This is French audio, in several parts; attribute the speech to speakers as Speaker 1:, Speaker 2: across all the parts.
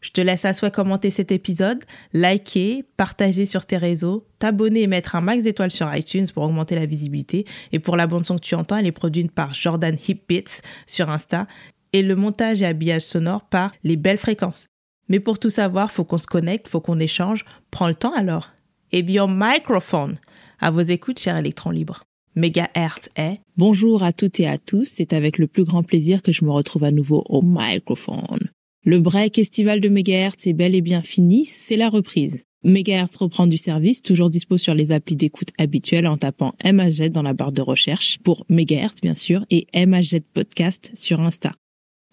Speaker 1: Je te laisse à souhait commenter cet épisode, liker, partager sur tes réseaux, t'abonner et mettre un max d'étoiles sur iTunes pour augmenter la visibilité. Et pour la bande son que tu entends, elle est produite par Jordan Hipbits sur Insta et le montage et habillage sonore par Les Belles Fréquences. Mais pour tout savoir, faut qu'on se connecte, faut qu'on échange. Prends le temps alors. Et bien, microphone. À vos écoutes, cher électron libre. Megahertz est. Bonjour à toutes et à tous, c'est avec le plus grand plaisir que je me retrouve à nouveau au microphone. Le break estival de Megahertz est bel et bien fini, c'est la reprise. Megahertz reprend du service, toujours dispo sur les applis d'écoute habituelles en tapant MAZ dans la barre de recherche pour Megahertz bien sûr et MAZ Podcast sur Insta.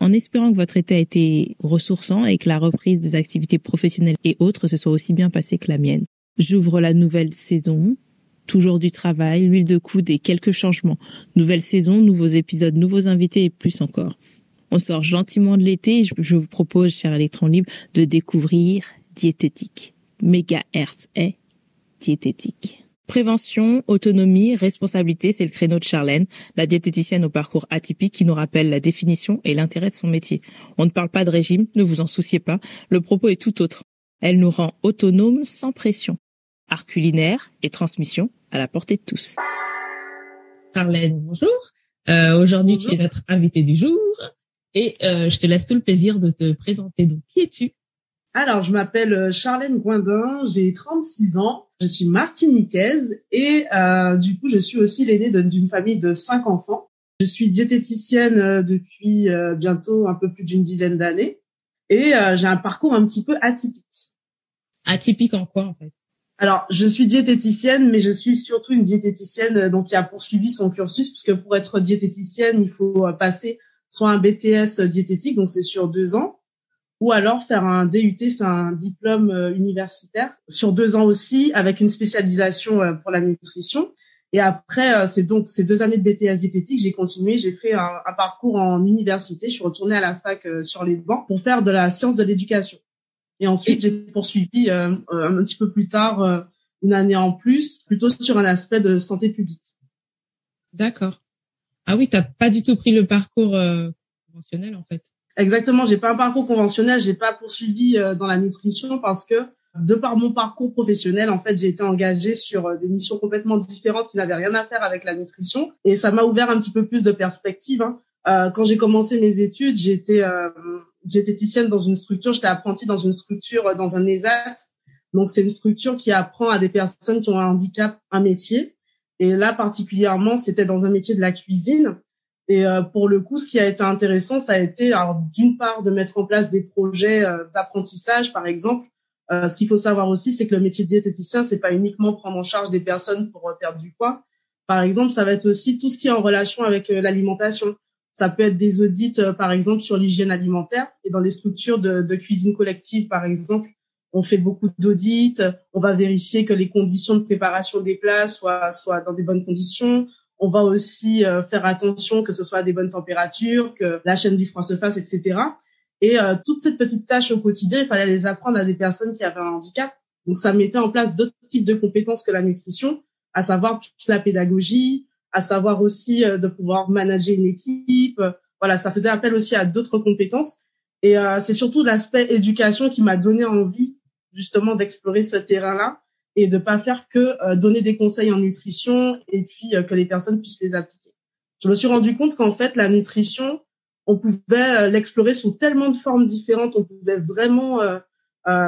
Speaker 1: En espérant que votre été a été ressourçant et que la reprise des activités professionnelles et autres se soit aussi bien passée que la mienne. J'ouvre la nouvelle saison, toujours du travail, l'huile de coude et quelques changements. Nouvelle saison, nouveaux épisodes, nouveaux invités et plus encore. On sort gentiment de l'été. Je vous propose, cher électron libre, de découvrir diététique. Mégahertz est diététique. Prévention, autonomie, responsabilité, c'est le créneau de Charlène, la diététicienne au parcours atypique qui nous rappelle la définition et l'intérêt de son métier. On ne parle pas de régime, ne vous en souciez pas, le propos est tout autre. Elle nous rend autonomes sans pression. Art culinaire et transmission à la portée de tous. Charlène, bonjour. Euh, Aujourd'hui, tu es notre invitée du jour. Et euh, je te laisse tout le plaisir de te présenter. Donc, qui es-tu?
Speaker 2: Alors, je m'appelle euh, Charlène Goindin, j'ai 36 ans, je suis martiniquaise et euh, du coup, je suis aussi l'aînée d'une famille de cinq enfants. Je suis diététicienne euh, depuis euh, bientôt un peu plus d'une dizaine d'années et j'ai un parcours un petit peu atypique.
Speaker 1: Atypique en quoi en fait?
Speaker 2: Alors, je suis diététicienne, mais je suis surtout une diététicienne donc qui a poursuivi son cursus, puisque pour être diététicienne, il faut passer soit un BTS diététique, donc c'est sur deux ans, ou alors faire un DUT, c'est un diplôme euh, universitaire sur deux ans aussi, avec une spécialisation euh, pour la nutrition. Et après, euh, c'est donc ces deux années de BTS diététique, j'ai continué, j'ai fait un, un, parcours en université, je suis retournée à la fac sur les bancs pour faire de la science de l'éducation. Et ensuite, j'ai poursuivi un petit peu plus tard, une année en plus, plutôt sur un aspect de santé publique.
Speaker 1: D'accord. Ah oui, t'as pas du tout pris le parcours euh, conventionnel en fait.
Speaker 2: Exactement, j'ai pas un parcours conventionnel, j'ai pas poursuivi euh, dans la nutrition parce que de par mon parcours professionnel, en fait, j'ai été engagée sur euh, des missions complètement différentes qui n'avaient rien à faire avec la nutrition et ça m'a ouvert un petit peu plus de perspectives. Hein. Euh, quand j'ai commencé mes études, j'étais euh, diététicienne dans une structure, j'étais apprentie dans une structure dans un ESAT. Donc c'est une structure qui apprend à des personnes qui ont un handicap un métier. Et là, particulièrement, c'était dans un métier de la cuisine. Et euh, pour le coup, ce qui a été intéressant, ça a été d'une part de mettre en place des projets euh, d'apprentissage, par exemple. Euh, ce qu'il faut savoir aussi, c'est que le métier de diététicien, c'est pas uniquement prendre en charge des personnes pour perdre du poids. Par exemple, ça va être aussi tout ce qui est en relation avec l'alimentation. Ça peut être des audits, par exemple, sur l'hygiène alimentaire et dans les structures de, de cuisine collective, par exemple on fait beaucoup d'audits, on va vérifier que les conditions de préparation des plats soient, soient dans des bonnes conditions. On va aussi euh, faire attention que ce soit à des bonnes températures, que la chaîne du froid se fasse, etc. Et euh, toutes ces petites tâches au quotidien, il fallait les apprendre à des personnes qui avaient un handicap. Donc ça mettait en place d'autres types de compétences que la nutrition, à savoir toute la pédagogie, à savoir aussi euh, de pouvoir manager une équipe. Voilà, ça faisait appel aussi à d'autres compétences. Et c'est surtout l'aspect éducation qui m'a donné envie justement d'explorer ce terrain-là et de pas faire que euh, donner des conseils en nutrition et puis euh, que les personnes puissent les appliquer. Je me suis rendu compte qu'en fait la nutrition, on pouvait euh, l'explorer sous tellement de formes différentes, on pouvait vraiment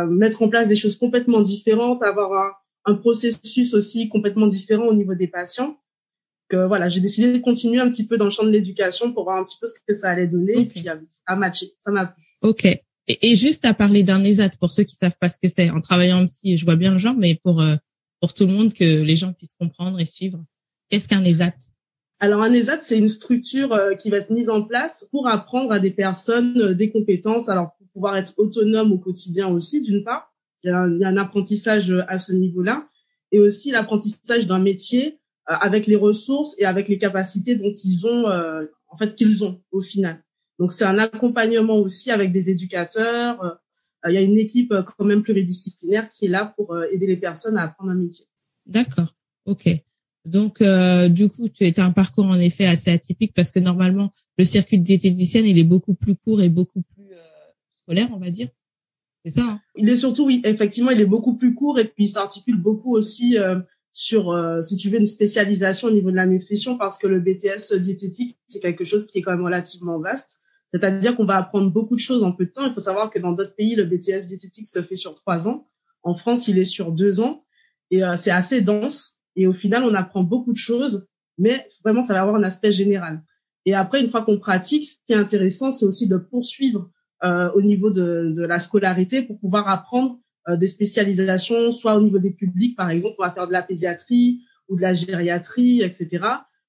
Speaker 2: mettre en place des choses complètement différentes, avoir un, un, processus aussi complètement différent au niveau des patients. Que voilà, j'ai décidé de continuer un petit peu dans le champ de l'éducation pour voir un petit peu ce que ça allait donner et puis ça a matché, ça m'a plu.
Speaker 1: Ok.
Speaker 3: Et, juste à parler d'un ESAT, pour ceux qui savent pas ce que c'est, en travaillant aussi, je vois bien le genre, mais pour euh, pour tout le monde que les gens puissent comprendre et suivre, qu'est-ce qu'un ESAT
Speaker 2: alors un ESAT, c'est une structure euh, qui va être mise en place pour apprendre à des personnes euh, des compétences, alors pour pouvoir être autonome au quotidien aussi, d'une part, il y, a un, apprentissage à ce niveau-là, et aussi l'apprentissage d'un métier avec les ressources et avec les capacités dont ils ont, en fait, qu'ils ont au final. Donc c'est un accompagnement aussi avec des éducateurs. Euh, il y a une équipe euh, quand même pluridisciplinaire qui est là pour euh, aider les personnes à apprendre un métier.
Speaker 3: D'accord. Ok. Donc du coup, tu as un parcours en effet assez atypique parce que normalement le circuit de diététicienne il est beaucoup plus court et beaucoup plus scolaire, on va dire. C'est ça. Hein?
Speaker 2: Il est surtout, oui, effectivement, il est beaucoup plus court et puis il s'articule beaucoup aussi sur, si tu veux, une spécialisation au niveau de la nutrition parce que le BTS diététique, c'est quelque chose qui est quand même relativement vaste. C'est-à-dire qu'on va apprendre beaucoup de choses en peu de temps. Il faut savoir que dans d'autres pays, le BTS diététique se fait sur trois ans. En France, il est sur deux ans. Et euh, c'est assez dense. Et au final, on apprend beaucoup de choses, mais vraiment, ça va avoir un aspect général. Et après, une fois qu'on pratique, ce qui est intéressant, c'est aussi de poursuivre euh, au niveau de, de, la scolarité pour pouvoir apprendre euh, des spécialisations, soit au niveau des publics, par exemple, on va faire de la pédiatrie ou de la gériatrie, etc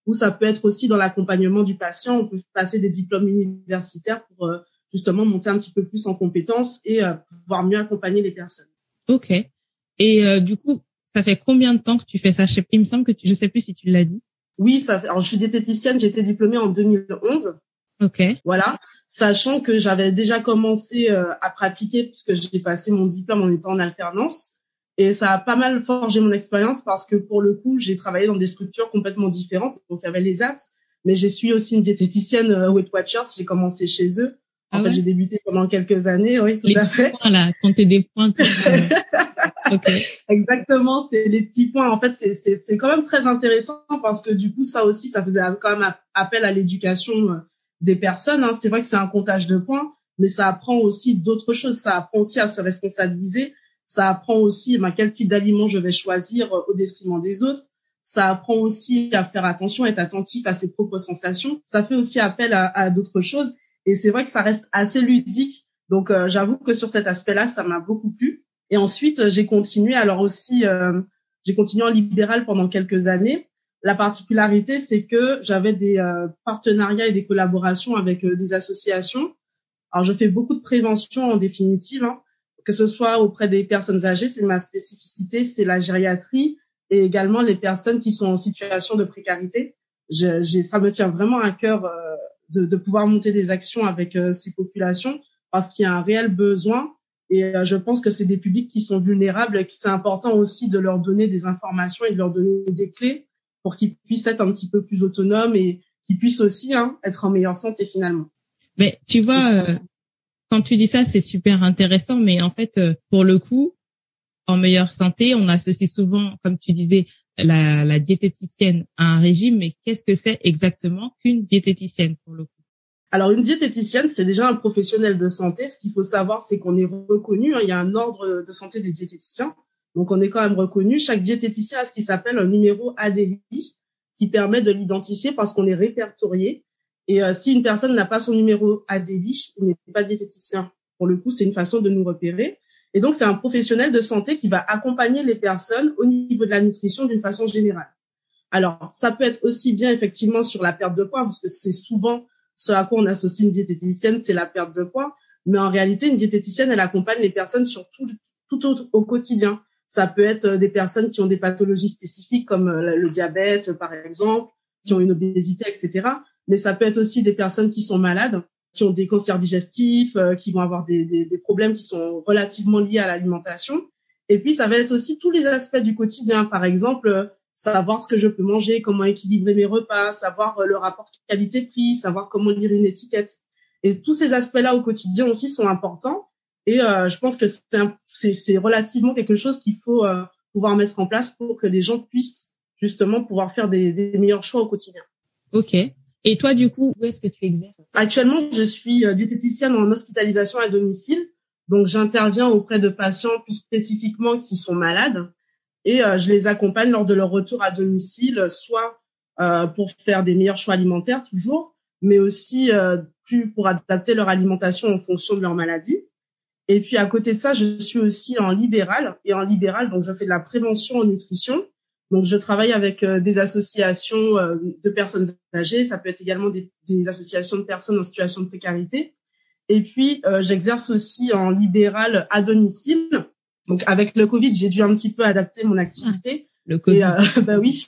Speaker 2: ou ça peut être aussi dans l'accompagnement du patient. On peut passer des diplômes universitaires pour euh, justement monter un petit peu plus en compétences et euh, pouvoir mieux accompagner les personnes.
Speaker 3: Ok. Et euh, du coup, ça fait combien de temps que tu fais ça? Il me semble que tu, je sais plus si tu l'as dit.
Speaker 2: Oui, ça fait, alors je suis diététicienne, j'ai été diplômée en 2011.
Speaker 3: Ok.
Speaker 2: Voilà, sachant que j'avais déjà commencé à pratiquer puisque j'ai passé mon diplôme en étant en alternance. Et ça a pas mal forgé mon expérience parce que pour le coup, j'ai travaillé dans des structures complètement différentes. Donc, il y avait les AT, mais j'ai suis aussi une diététicienne euh, Weight Watchers. J'ai commencé chez eux. En ah fait, j'ai débuté pendant quelques années. Oui, tout à fait.
Speaker 3: Points, là, compter des points.
Speaker 2: okay. Exactement, c'est les petits points. En fait, c'est c'est quand même très intéressant parce que du coup, ça aussi, ça faisait quand même appel à l'éducation euh, des personnes. Hein. C'est vrai que c'est un comptage de points, mais ça apprend aussi d'autres choses. Ça apprend aussi à se responsabiliser ça apprend aussi ben, quel type d'aliment je vais choisir euh, au détriment des autres. Ça apprend aussi à faire attention, être attentif à ses propres sensations. Ça fait aussi appel à, à d'autres choses. Et c'est vrai que ça reste assez ludique. Donc, euh, j'avoue que sur cet aspect-là, ça m'a beaucoup plu. Et ensuite, j'ai continué. Alors aussi, euh, j'ai continué en libéral pendant quelques années. La particularité, c'est que j'avais des partenariats et des collaborations avec des associations. Alors, je fais beaucoup de prévention en définitive. Hein que ce soit auprès des personnes âgées, c'est ma spécificité, c'est la gériatrie et également les personnes qui sont en situation de précarité. Je, ça me tient vraiment à cœur euh, de, de, pouvoir monter des actions avec euh, ces populations parce qu'il y a un réel besoin et euh, je pense que c'est des publics qui sont vulnérables et que c'est important aussi de leur donner des informations et de leur donner des clés pour qu'ils puissent être un petit peu plus autonomes et qu'ils puissent aussi hein, être en meilleure santé finalement.
Speaker 3: Mais tu vois, quand tu dis ça, c'est super intéressant, mais en fait, euh, pour le coup, en meilleure santé, on associe souvent, comme tu disais, la, diététicienne à un régime, mais qu'est-ce que c'est exactement qu'une diététicienne pour le coup?
Speaker 2: Alors, une diététicienne, c'est déjà un professionnel de santé. Ce qu'il faut savoir, c'est qu'on est reconnu. Hein, il y a un ordre de santé des diététiciens. Donc, on est quand même reconnu. Chaque diététicien a ce qui s'appelle un numéro ADI qui permet de l'identifier parce qu'on est répertorié. Et euh, si une personne n'a pas son numéro ADI, il n'est pas diététicien. Pour le coup, c'est une façon de nous repérer. Et donc, c'est un professionnel de santé qui va accompagner les personnes au niveau de la nutrition d'une façon générale. Alors, ça peut être aussi bien effectivement sur la perte de poids, parce que c'est souvent ce à quoi on associe une diététicienne, c'est la perte de poids. Mais en réalité, une diététicienne, elle accompagne les personnes sur tout, tout au, au quotidien. Ça peut être euh, des personnes qui ont des pathologies spécifiques comme euh, le diabète, par exemple, qui ont une obésité, etc mais ça peut être aussi des personnes qui sont malades, qui ont des cancers digestifs, euh, qui vont avoir des, des, des, problèmes qui sont relativement liés à l'alimentation. Et puis, ça va être aussi tous les aspects du quotidien. Par exemple, euh, savoir ce que je peux manger, comment équilibrer mes repas, savoir euh, le rapport qualité-prix, savoir comment lire une étiquette. Et tous ces aspects-là au quotidien aussi sont importants. Et je pense que c'est relativement quelque chose qu'il faut pouvoir mettre en place pour que les gens puissent justement pouvoir faire des, des meilleurs choix au quotidien.
Speaker 3: Ok. Et toi, du coup, où est-ce que tu exerces?
Speaker 2: Actuellement, je suis euh, diététicienne en hospitalisation à domicile. Donc, j'interviens auprès de patients plus spécifiquement qui sont malades et euh, je les accompagne lors de leur retour à domicile, soit euh, pour faire des meilleurs choix alimentaires toujours, mais aussi plus pour adapter leur alimentation en fonction de leur maladie. Et puis à côté de ça, je suis aussi en libéral et en libéral, donc je fais de la prévention en nutrition. Donc je travaille avec euh, des associations euh, de personnes âgées, ça peut être également des, des, associations de personnes en situation de précarité. Et puis euh, j'exerce aussi en libéral à domicile. Donc avec le Covid, j'ai dû un petit peu adapter mon activité.
Speaker 3: Le Covid.
Speaker 2: Et, bah oui,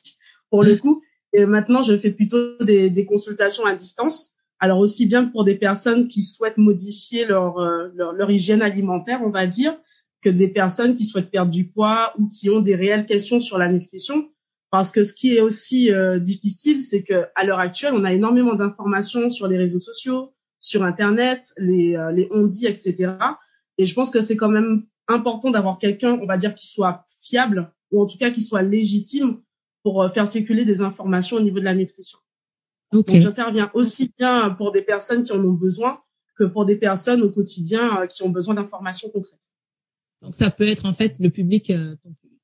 Speaker 2: pour le coup. Et maintenant, je fais plutôt des, des consultations à distance. Alors aussi bien pour des personnes qui souhaitent modifier leur, leur, leur hygiène alimentaire, on va dire, que des personnes qui souhaitent perdre du poids ou qui ont des réelles questions sur la nutrition. Parce que ce qui est aussi euh, difficile, c'est que à l'heure actuelle, on a énormément d'informations sur les réseaux sociaux, sur Internet, les, euh, les on etc. Et je pense que c'est quand même important d'avoir quelqu'un, on va dire, qui soit fiable ou en tout cas qui soit légitime pour euh, faire circuler des informations au niveau de la nutrition. Donc j'interviens aussi bien pour des personnes qui en ont besoin que pour des personnes au quotidien qui ont besoin d'informations concrètes.
Speaker 3: Donc ça peut être en fait le public, euh,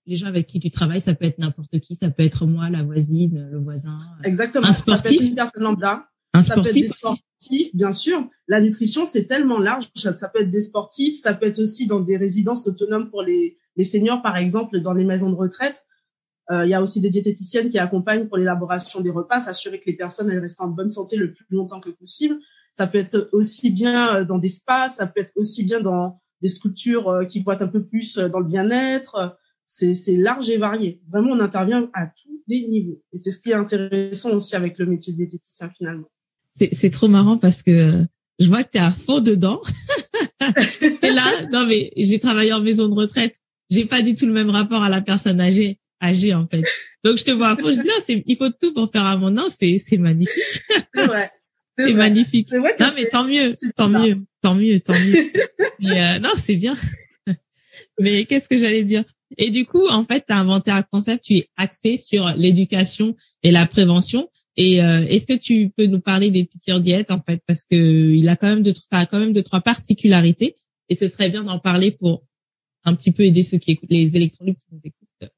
Speaker 3: les gens avec qui tu travailles, ça peut être n'importe qui, ça peut être moi, la voisine, le voisin.
Speaker 2: Euh, Exactement. Un sportif. Ça peut être une personne lambda.
Speaker 3: Un
Speaker 2: ça
Speaker 3: sportif
Speaker 2: peut être des sportifs, bien sûr. La nutrition, c'est tellement large. Ça, peut être des sportifs, ça peut être aussi dans des résidences autonomes pour les, les seniors, par exemple, dans les maisons de retraite. Euh, il y a aussi des diététiciennes qui accompagnent pour l'élaboration des repas, s'assurer que les personnes elles restent en bonne santé le plus longtemps que possible. Ça peut être aussi bien dans des spas, ça peut être aussi bien dans des structures euh, qui vont être un peu plus euh, dans le bien-être. C'est, c'est large et varié. Vraiment, on intervient à tous les niveaux. Et c'est ce qui est intéressant aussi avec le métier de diététicien finalement.
Speaker 3: C'est, c'est trop marrant parce que euh, je vois que tu es à fond dedans. et là, non mais j'ai travaillé en maison de retraite. J'ai pas du tout le même rapport à la personne âgée, âgée en fait. Donc je te vois à fond. Je dis non, c'est, il faut tout pour faire un monde. Non, c'est, c'est magnifique.
Speaker 2: C'est vrai.
Speaker 3: C'est magnifique. non, mais tant mieux, tant mieux, tant mieux, tant mieux, euh, non, c'est bien. mais qu'est-ce que j'allais dire? Et du coup, en fait, tu as inventé un concept, tu es axé sur l'éducation et la prévention. Et euh, est-ce que tu peux nous parler des piqûres diètes en fait? Parce que il a quand même de ça a quand même deux trois particularités et ce serait bien d'en parler pour un petit peu aider ceux qui écoutent les électrolytes qui nous écoutent.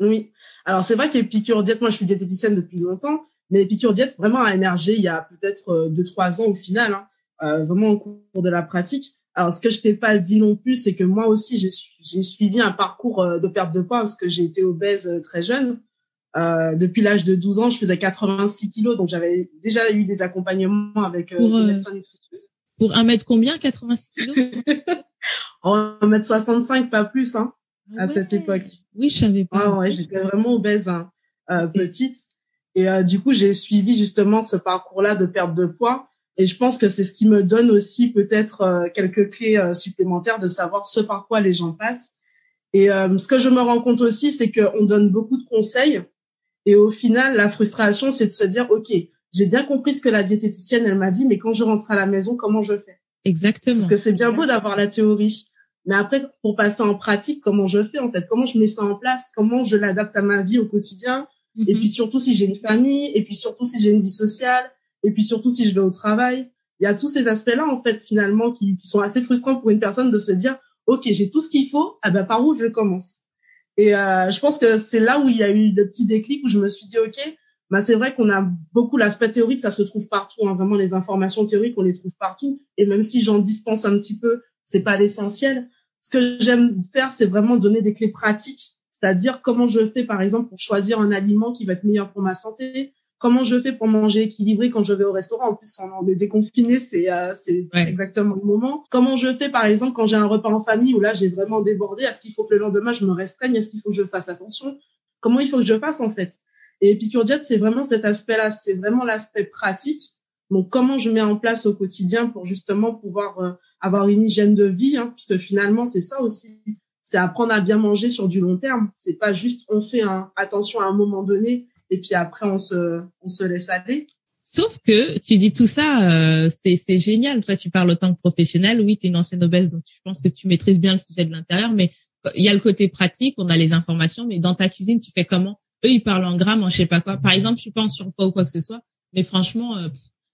Speaker 2: Oui. Alors c'est vrai que les piqûres diètes, moi je suis diététicienne depuis longtemps mais Epicure Diète vraiment a émergé il y a peut-être euh, deux trois ans au final, hein, euh, vraiment au cours de la pratique. Alors ce que je t'ai pas dit non plus, c'est que moi aussi j'ai suivi un parcours euh, de perte de poids parce que j'ai été obèse très jeune. Euh, depuis l'âge de 12 ans, je faisais 86 kilos, donc j'avais déjà eu des accompagnements avec euh, des médecins nutritionnels.
Speaker 3: Pour un mètre combien 86 kilos?
Speaker 2: Un mètre 65, pas plus, hein, à ah cette époque.
Speaker 3: Oui, je savais pas.
Speaker 2: Ah ouais, j'étais vraiment obèse, hein, petite. Et euh, du coup, j'ai suivi justement ce parcours-là de perte de poids. Et je pense que c'est ce qui me donne aussi peut-être euh, quelques clés euh, supplémentaires de savoir ce par quoi les gens passent. Et ce que je me rends compte aussi, c'est qu'on donne beaucoup de conseils. Et au final, la frustration, c'est de se dire, OK, j'ai bien compris ce que la diététicienne, elle m'a dit, mais quand je rentre à la maison, comment je fais?
Speaker 3: Exactement.
Speaker 2: Parce que c'est bien beau d'avoir la théorie. Mais après, pour passer en pratique, comment je fais en fait? Comment je mets ça en place? Comment je l'adapte à ma vie au quotidien? Et mhm. puis surtout si j'ai une famille, et puis surtout si j'ai une vie sociale, et puis surtout si je vais au travail. Il y a tous ces aspects-là, en fait, finalement, qui, qui, sont assez frustrants pour une personne de se dire, OK, j'ai tout ce qu'il faut, ah ben, par où je commence? Et euh, je pense que c'est là où il y a eu le petit déclic où je me suis dit, OK, bah, c'est vrai qu'on a beaucoup l'aspect théorique, ça se trouve partout. Hein, vraiment, les informations théoriques, on les trouve partout. Et même si j'en dispense un petit peu, c'est pas l'essentiel. Ce que j'aime faire, c'est vraiment donner des clés pratiques c'est-à-dire comment je fais, par exemple, pour choisir un aliment qui va être meilleur pour ma santé, comment je fais pour manger équilibré quand je vais au restaurant. En plus, on est déconfiné, c'est euh, c'est exactement le moment. Comment je fais, par exemple, quand j'ai un repas en famille où là j'ai vraiment débordé. Est-ce qu'il faut que le lendemain je me restreigne Est-ce qu'il faut que je fasse attention? Comment il faut que je fasse en fait? Et Epicure Diet, c'est vraiment cet aspect-là. C'est vraiment l'aspect pratique. Donc, comment je mets en place au quotidien pour justement pouvoir euh, avoir une hygiène de vie, hein, puisque finalement c'est ça aussi c'est apprendre à bien manger sur du long terme. C'est pas juste on fait un, attention à un moment donné et puis après on se on se laisse aller.
Speaker 3: Sauf que tu dis tout ça, euh, c'est génial. Toi, tu parles autant que professionnel. Oui, tu es une ancienne obèse, donc je pense que tu maîtrises bien le sujet de l'intérieur. Mais il y a le côté pratique, on a les informations. Mais dans ta cuisine, tu fais comment? Eux, ils parlent en grammes, en je sais pas quoi. Par exemple, je suis pas en surpoids ou quoi que ce soit. Mais franchement, euh,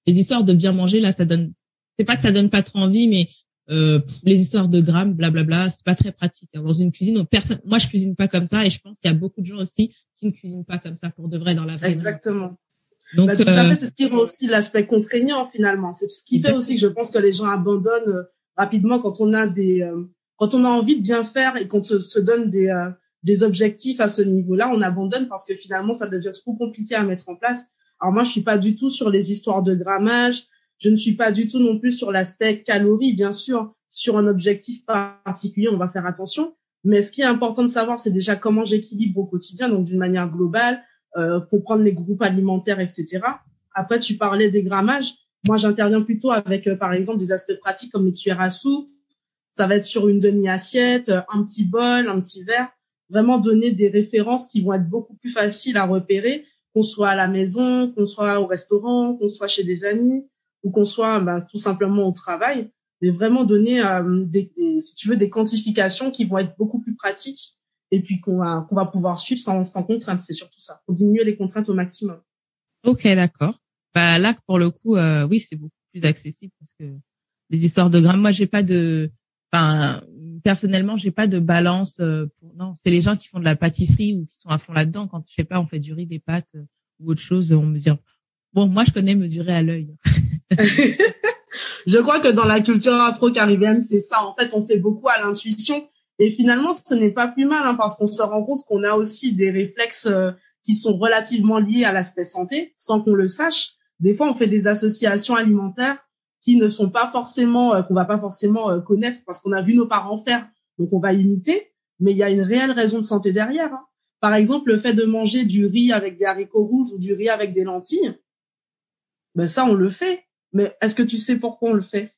Speaker 3: les histoires de bien manger, là, ça donne. C'est pas que ça donne pas trop envie, mais euh, les histoires de grammes, blablabla, c'est pas très pratique. Hein. Dans une cuisine, personne, moi je cuisine pas comme ça et je pense qu'il y a beaucoup de gens aussi qui ne cuisinent pas comme ça pour de vrai dans la vraie
Speaker 2: Exactement. Donc, bah, tout à fait, euh, c'est ce qui rend aussi l'aspect contraignant finalement. C'est ce qui fait aussi que je pense que les gens abandonnent rapidement quand on a des euh, quand on a envie de bien faire et qu'on se, donne des euh, des objectifs à ce niveau-là, on abandonne parce que finalement ça devient trop compliqué à mettre en place. Alors moi je suis pas du tout sur les histoires de grammage, je ne suis pas du tout non plus sur l'aspect calories, bien sûr, sur un objectif particulier, on va faire attention. Mais ce qui est important de savoir, c'est déjà comment j'équilibre au quotidien, donc d'une manière globale, euh, comprendre les groupes alimentaires, etc. Après, tu parlais des grammages. Moi, j'interviens plutôt avec, euh, par exemple, des aspects pratiques comme les cuillères à soupe. Ça va être sur une demi-assiette, euh, un petit bol, un petit verre. Vraiment donner des références qui vont être beaucoup plus faciles à repérer, qu'on soit à la maison, qu'on soit au restaurant, qu'on soit chez des amis ou qu'on soit ben, tout simplement au travail. Mais vraiment donner, euh, des, si tu veux, des quantifications qui vont être beaucoup plus pratiques et puis qu'on va, qu'on va pouvoir suivre sans, sans contrainte. C'est surtout ça, pour diminuer les contraintes au maximum.
Speaker 3: Ok, d'accord. Bah là, pour le coup, euh, oui, c'est beaucoup plus accessible parce que les histoires de grammes, moi, j'ai pas de, enfin, personnellement, j'ai pas de balance. Euh, pour... Non, c'est les gens qui font de la pâtisserie ou qui sont à fond là-dedans. Quand je sais pas, on fait du riz, des pâtes euh, ou autre chose, on mesure. Bon, moi, je connais mesurer à l'œil.
Speaker 2: je crois que dans la culture afro-caribéenne, c'est ça. En fait, on fait beaucoup à l'intuition. Et finalement, ce n'est pas plus mal hein, parce qu'on se rend compte qu'on a aussi des réflexes qui sont relativement liés à l'aspect santé, sans qu'on le sache. Des fois, on fait des associations alimentaires qui ne sont pas forcément, euh, qu'on va pas forcément euh, connaître parce qu'on a vu nos parents faire, donc on va imiter. Mais il y a une réelle raison de santé derrière. Hein. Par exemple, le fait de manger du riz avec des haricots rouges ou du riz avec des lentilles, ben ça, on le fait. Mais est-ce que tu sais pourquoi on le fait?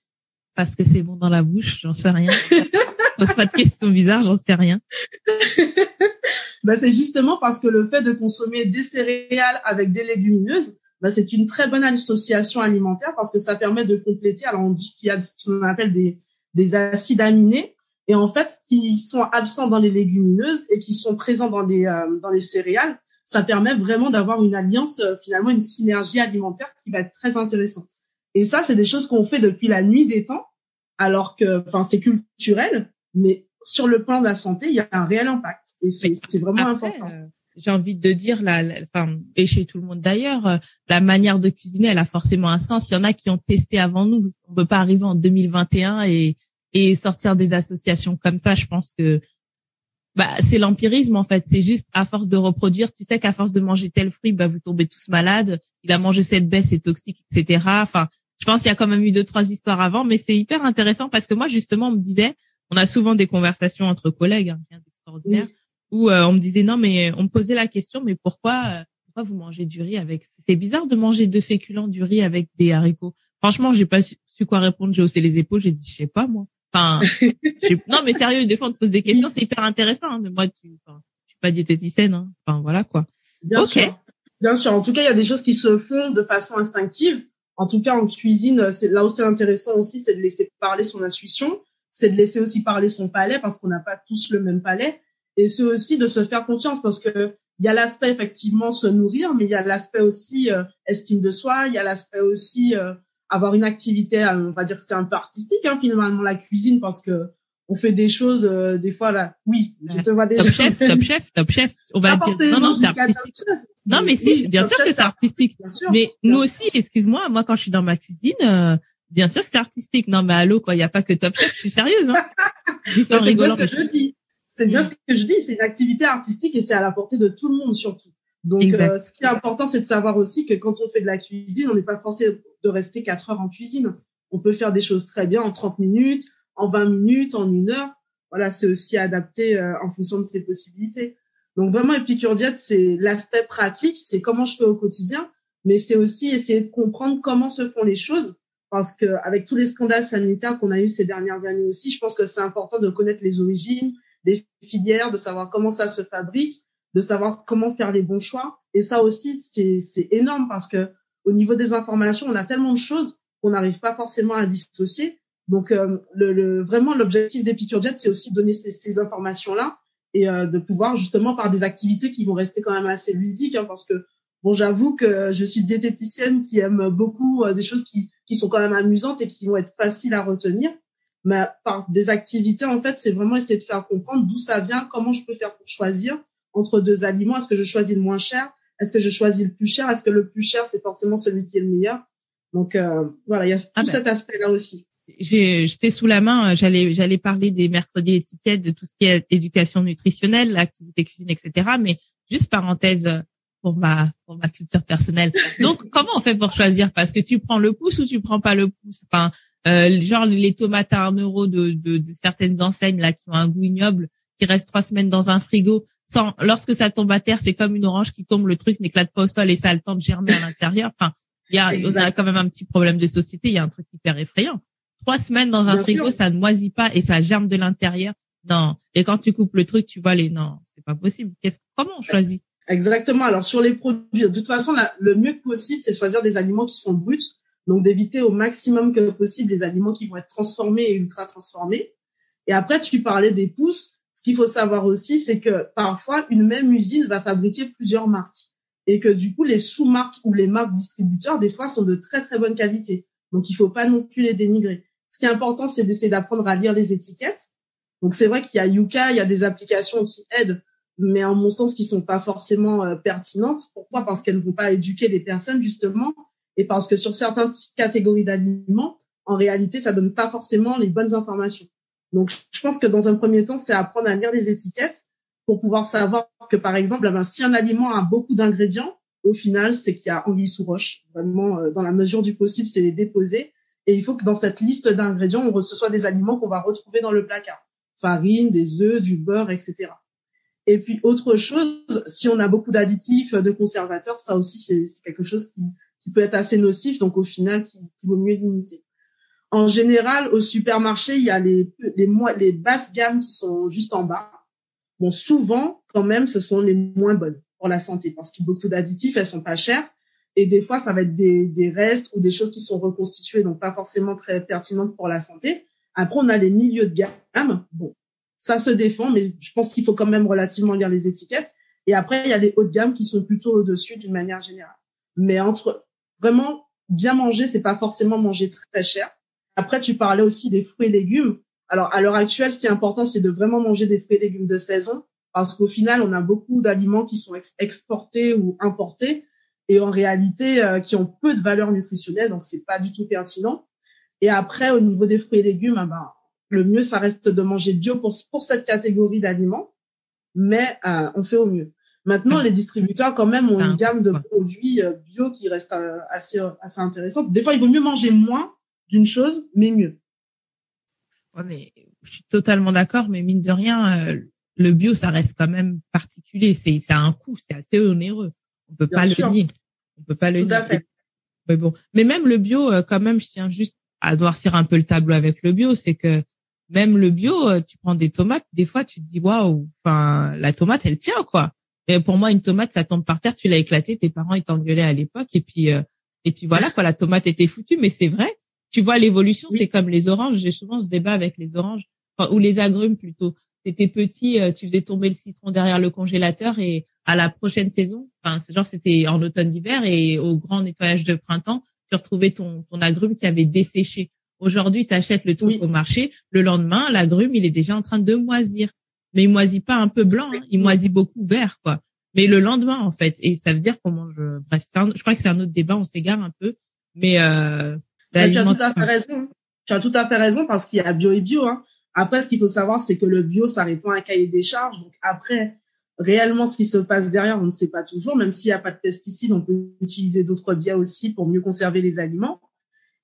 Speaker 3: Parce que c'est bon dans la bouche, j'en sais rien. Pose pas de questions bizarres, j'en sais rien.
Speaker 2: ben, c'est justement parce que le fait de consommer des céréales avec des légumineuses, ben, c'est une très bonne association alimentaire parce que ça permet de compléter. Alors on dit qu'il y a ce qu'on appelle des, des acides aminés et en fait qui sont absents dans les légumineuses et qui sont présents dans les euh, dans les céréales. Ça permet vraiment d'avoir une alliance euh, finalement une synergie alimentaire qui va être très intéressante. Et ça c'est des choses qu'on fait depuis la nuit des temps alors que enfin c'est culturel mais sur le plan de la santé, il y a un réel impact et c'est vraiment important. Euh,
Speaker 3: j'ai envie de dire, la, enfin, et chez tout le monde d'ailleurs, euh, la manière de cuisiner, elle a forcément un sens. Il y en a qui ont testé avant nous. On peut pas arriver en 2021 et, et sortir des associations comme ça. Je pense que bah, c'est l'empirisme en fait. C'est juste à force de reproduire. Tu sais qu'à force de manger tel fruit, bah, vous tombez tous malades. Il a mangé cette baisse, c'est toxique, etc. Enfin, je pense qu'il y a quand même eu deux trois histoires avant, mais c'est hyper intéressant parce que moi justement, on me disait, on a souvent des conversations entre collègues, hein, extraordinaire, où euh, on me disait non, mais on me posait la question, mais pourquoi, euh, pourquoi vous mangez du riz avec C'est bizarre de manger de féculents du riz avec des haricots. Franchement, j'ai pas su, quoi répondre. J'ai haussé les épaules. J'ai dit, je sais pas moi. Enfin, non, mais sérieux, des fois on te pose des questions, c'est hyper intéressant. Hein, mais moi, tu, enfin, je suis pas diététicienne. Hein. Enfin, voilà quoi.
Speaker 2: Bien sûr. Bien sûr. En tout cas, il y a des choses qui se font de façon instinctive. En tout cas, en cuisine, c'est là où c'est intéressant aussi, c'est de laisser parler son intuition c'est de laisser aussi parler son palais parce qu'on n'a pas tous le même palais. Et c'est aussi de se faire confiance parce que il y a l'aspect effectivement se nourrir, mais il y a l'aspect aussi euh, estime de soi, il y a l'aspect aussi euh, avoir une activité, euh, on va dire que c'est un peu artistique hein, finalement la cuisine parce que on fait des choses des fois là. Oui, je te vois déjà.
Speaker 3: Top chef, top chef, top chef. On va dire non non c'est artistique. Non mais, si, bien sûr que c'est artistique. mais nous aussi, excuse-moi, moi quand je suis dans ma cuisine, Bien sûr que c'est artistique. Non, mais allô, quoi. Il n'y a pas que Top Chef. Je suis sérieuse, hein.
Speaker 2: c'est bien ce que je dis. C'est bien ce que je dis. C'est une activité artistique et c'est à la portée de tout le monde, surtout. Donc, euh, ce qui est important, c'est de savoir aussi que quand on fait de la cuisine, on n'est pas forcé de rester quatre heures en cuisine. On peut faire des choses très bien en 30 minutes, en 20 minutes, en une heure. Voilà, c'est aussi adapté euh, en fonction de ses possibilités. Donc, vraiment, Epicure Diet, c'est l'aspect pratique, c'est comment je fais au quotidien, mais c'est aussi essayer de comprendre comment se font les choses parce que avec tous les scandales sanitaires qu'on a eu ces dernières années aussi, je pense que c'est important de connaître les origines des filières, de savoir comment ça se fabrique, de savoir comment faire les bons choix. Et ça aussi, c'est énorme parce que au niveau des informations, on a tellement de choses qu'on n'arrive pas forcément à dissocier. Donc, euh, le, le, vraiment, l'objectif d'Epicure Jet, c'est aussi donner ces, ces informations-là et euh, de pouvoir justement par des activités qui vont rester quand même assez ludiques, hein, parce que Bon, j'avoue que je suis diététicienne qui aime beaucoup euh, des choses qui, qui sont quand même amusantes et qui vont être faciles à retenir. Mais par des activités, en fait, c'est vraiment essayer de faire comprendre d'où ça vient, comment je peux faire pour choisir entre deux aliments. Est-ce que je choisis le moins cher? Est-ce que je choisis le plus cher? Est-ce que le plus cher, c'est forcément celui qui est le meilleur? Donc, euh, voilà, il y a tout ah ben. cet aspect-là aussi.
Speaker 3: J'étais sous la main, j'allais j'allais parler des mercredis étiquettes, de tout ce qui est éducation nutritionnelle, activité cuisine, etc. Mais juste parenthèse pour ma pour ma culture personnelle. Donc comment on fait pour choisir? Parce que tu prends le pouce ou tu prends pas le pouce? Enfin, euh, genre les tomates à un euro de, de, de certaines enseignes là qui ont un goût ignoble, qui restent trois semaines dans un frigo. Sans, lorsque ça tombe à terre, c'est comme une orange qui tombe, le truc n'éclate pas au sol et ça a le temps de germer à l'intérieur. Enfin, il y a, on a quand même un petit problème de société. Il y a un truc hyper effrayant. Trois semaines dans un frigo, ça ne moisit pas et ça germe de l'intérieur. Non. Et quand tu coupes le truc, tu vois les non, c'est pas possible. Qu'est-ce, comment on choisit?
Speaker 2: Exactement. Alors sur les produits, de toute façon, le mieux possible, c'est de choisir des aliments qui sont bruts, donc d'éviter au maximum que possible les aliments qui vont être transformés et ultra transformés. Et après, tu parlais des pousses. Ce qu'il faut savoir aussi, c'est que parfois une même usine va fabriquer plusieurs marques et que du coup les sous-marques ou les marques distributeurs des fois sont de très très bonne qualité. Donc il faut pas non plus les dénigrer. Ce qui est important, c'est d'essayer d'apprendre à lire les étiquettes. Donc c'est vrai qu'il y a Yuka, il y a des applications qui aident, mais en mon sens qui sont pas forcément euh, pertinentes. Pourquoi? Parce qu'elles ne vont pas éduquer les personnes justement, et parce que sur certaines catégories d'aliments, en réalité, ça donne pas forcément les bonnes informations. Donc je pense que dans un premier temps, c'est apprendre à lire les étiquettes pour pouvoir savoir que, par exemple, eh ben, si un aliment a beaucoup d'ingrédients, au final, c'est qu'il y a anguille sous roche. Vraiment, euh, dans la mesure du possible, c'est les déposer. Et il faut que dans cette liste d'ingrédients, on reçoit des aliments qu'on va retrouver dans le placard. Farine, des œufs, du beurre, etc. Et puis, autre chose, si on a beaucoup d'additifs, de conservateurs, ça aussi, c'est quelque chose qui, peut être assez nocif. Donc, au final, qui, qui vaut mieux limiter. En général, au supermarché, il y a les, les, les basses gammes qui sont juste en bas Bon, souvent, quand même, ce sont les moins bonnes pour la santé parce a beaucoup d'additifs, elles sont pas chères. Et des fois, ça va être des, des restes ou des choses qui sont reconstituées, donc pas forcément très pertinentes pour la santé. Après, on a les milieux de gamme. Bon, ça se défend, mais je pense qu'il faut quand même relativement lire les étiquettes. Et après, il y a les hauts de gamme qui sont plutôt au-dessus d'une manière générale. Mais entre vraiment bien manger, c'est pas forcément manger très cher. Après, tu parlais aussi des fruits et légumes. Alors, à l'heure actuelle, ce qui est important, c'est de vraiment manger des fruits et légumes de saison, parce qu'au final, on a beaucoup d'aliments qui sont exportés ou importés, et en réalité, euh, qui ont peu de valeur nutritionnelle, donc c'est pas du tout pertinent. Et après, au niveau des fruits et légumes, eh ben, le mieux, ça reste de manger bio pour, pour cette catégorie d'aliments, mais euh, on fait au mieux. Maintenant, les distributeurs, quand même, ont une gamme de produits euh, bio qui reste assez, assez intéressante. Des fois, il vaut mieux manger moins d'une chose, mais mieux.
Speaker 3: Ouais, mais je suis totalement d'accord, mais mine de rien, euh, le bio, ça reste quand même particulier. C'est, ça a un coût, c'est assez onéreux. On peut pas le nier. On peut pas le
Speaker 2: Tout
Speaker 3: nier.
Speaker 2: À fait.
Speaker 3: Mais bon, mais même le bio, euh, quand même, je tiens juste à noircir un peu le tableau avec le bio, c'est que même le bio, euh, tu prends des tomates, des fois tu te dis waouh, enfin la tomate elle tient quoi. Et pour moi une tomate ça tombe par terre, tu l'as éclatée, tes parents ils t'engueulaient à l'époque et puis et puis voilà quoi, la tomate était foutue, mais c'est vrai tu vois l'évolution, c'est comme les oranges. J'ai souvent ce débat avec les oranges ou les agrumes plutôt. T'étais petit, euh, tu faisais tomber le citron derrière le congélateur et à la prochaine saison, enfin c'est genre c'était en automne-hiver et au grand nettoyage de printemps, tu retrouvais ton ton agrume qui avait desséché. Aujourd'hui, tu achètes le truc au marché, le lendemain, l'agrume, il est déjà en train de moisir. Mais il moisit pas un peu blanc, hein. il moisit beaucoup vert quoi. Mais le lendemain en fait, et ça veut dire qu'on mange bref, je crois que c'est un autre débat, on s'égare un peu, mais euh,
Speaker 2: tu as tout à fait raison. Tu as tout à fait raison parce qu'il y a bio et bio. Hein. Après, ce qu'il faut savoir, c'est que le bio, ça répond à un cahier des charges. Donc après, réellement, ce qui se passe derrière, on ne sait pas toujours. Même s'il n'y a pas de pesticides, on peut utiliser d'autres biais aussi pour mieux conserver les aliments.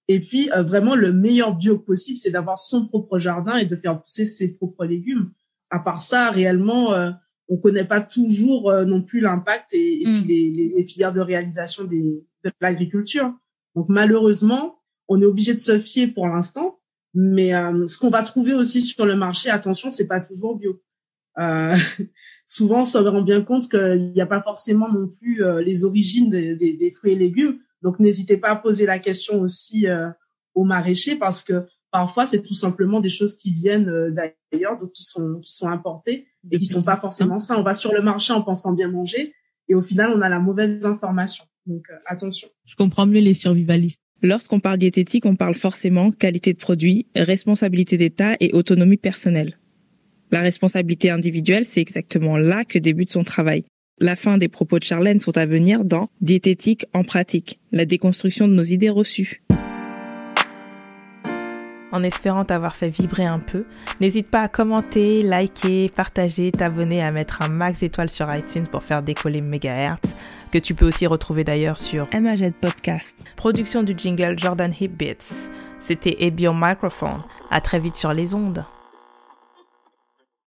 Speaker 2: Et puis, euh, vraiment, le meilleur bio possible, c'est d'avoir son propre jardin et de faire pousser ses propres légumes. À part ça, réellement, euh, on connaît pas toujours euh, non plus l'impact et, puis mm. les, les, filières de réalisation des, de l'agriculture. Donc malheureusement, on est obligé de se fier pour l'instant. Mais euh, ce qu'on va trouver aussi sur le marché, attention, c'est pas toujours bio. Euh, souvent, on se rend bien compte qu'il n'y a pas forcément non plus euh, les origines des, des, fruits et légumes. Donc, n'hésitez pas à poser la question aussi euh, aux maraîchers parce que parfois, c'est tout simplement des choses qui viennent d'ailleurs, d'autres qui sont qui sont importées et qui sont pas forcément ça. On va sur le marché en pensant bien manger et au final, on a la mauvaise information. Donc, attention.
Speaker 3: Je comprends mieux les survivalistes. Lorsqu'on parle diététique, on parle forcément qualité de produit, responsabilité d'État et autonomie personnelle. La responsabilité individuelle, c'est exactement là que débute son travail. La fin des propos de Charlène sont à venir dans Diététique en pratique, la déconstruction de nos idées reçues.
Speaker 1: en espérant t'avoir fait vibrer un peu. N'hésite pas à commenter, liker, partager, t'abonner, à mettre un max d'étoiles sur iTunes pour faire décoller Megahertz, que tu peux aussi retrouver d'ailleurs sur MAZ Podcast. Production du jingle Jordan Hip Beats. C'était Ebio Microphone. À très vite sur les ondes.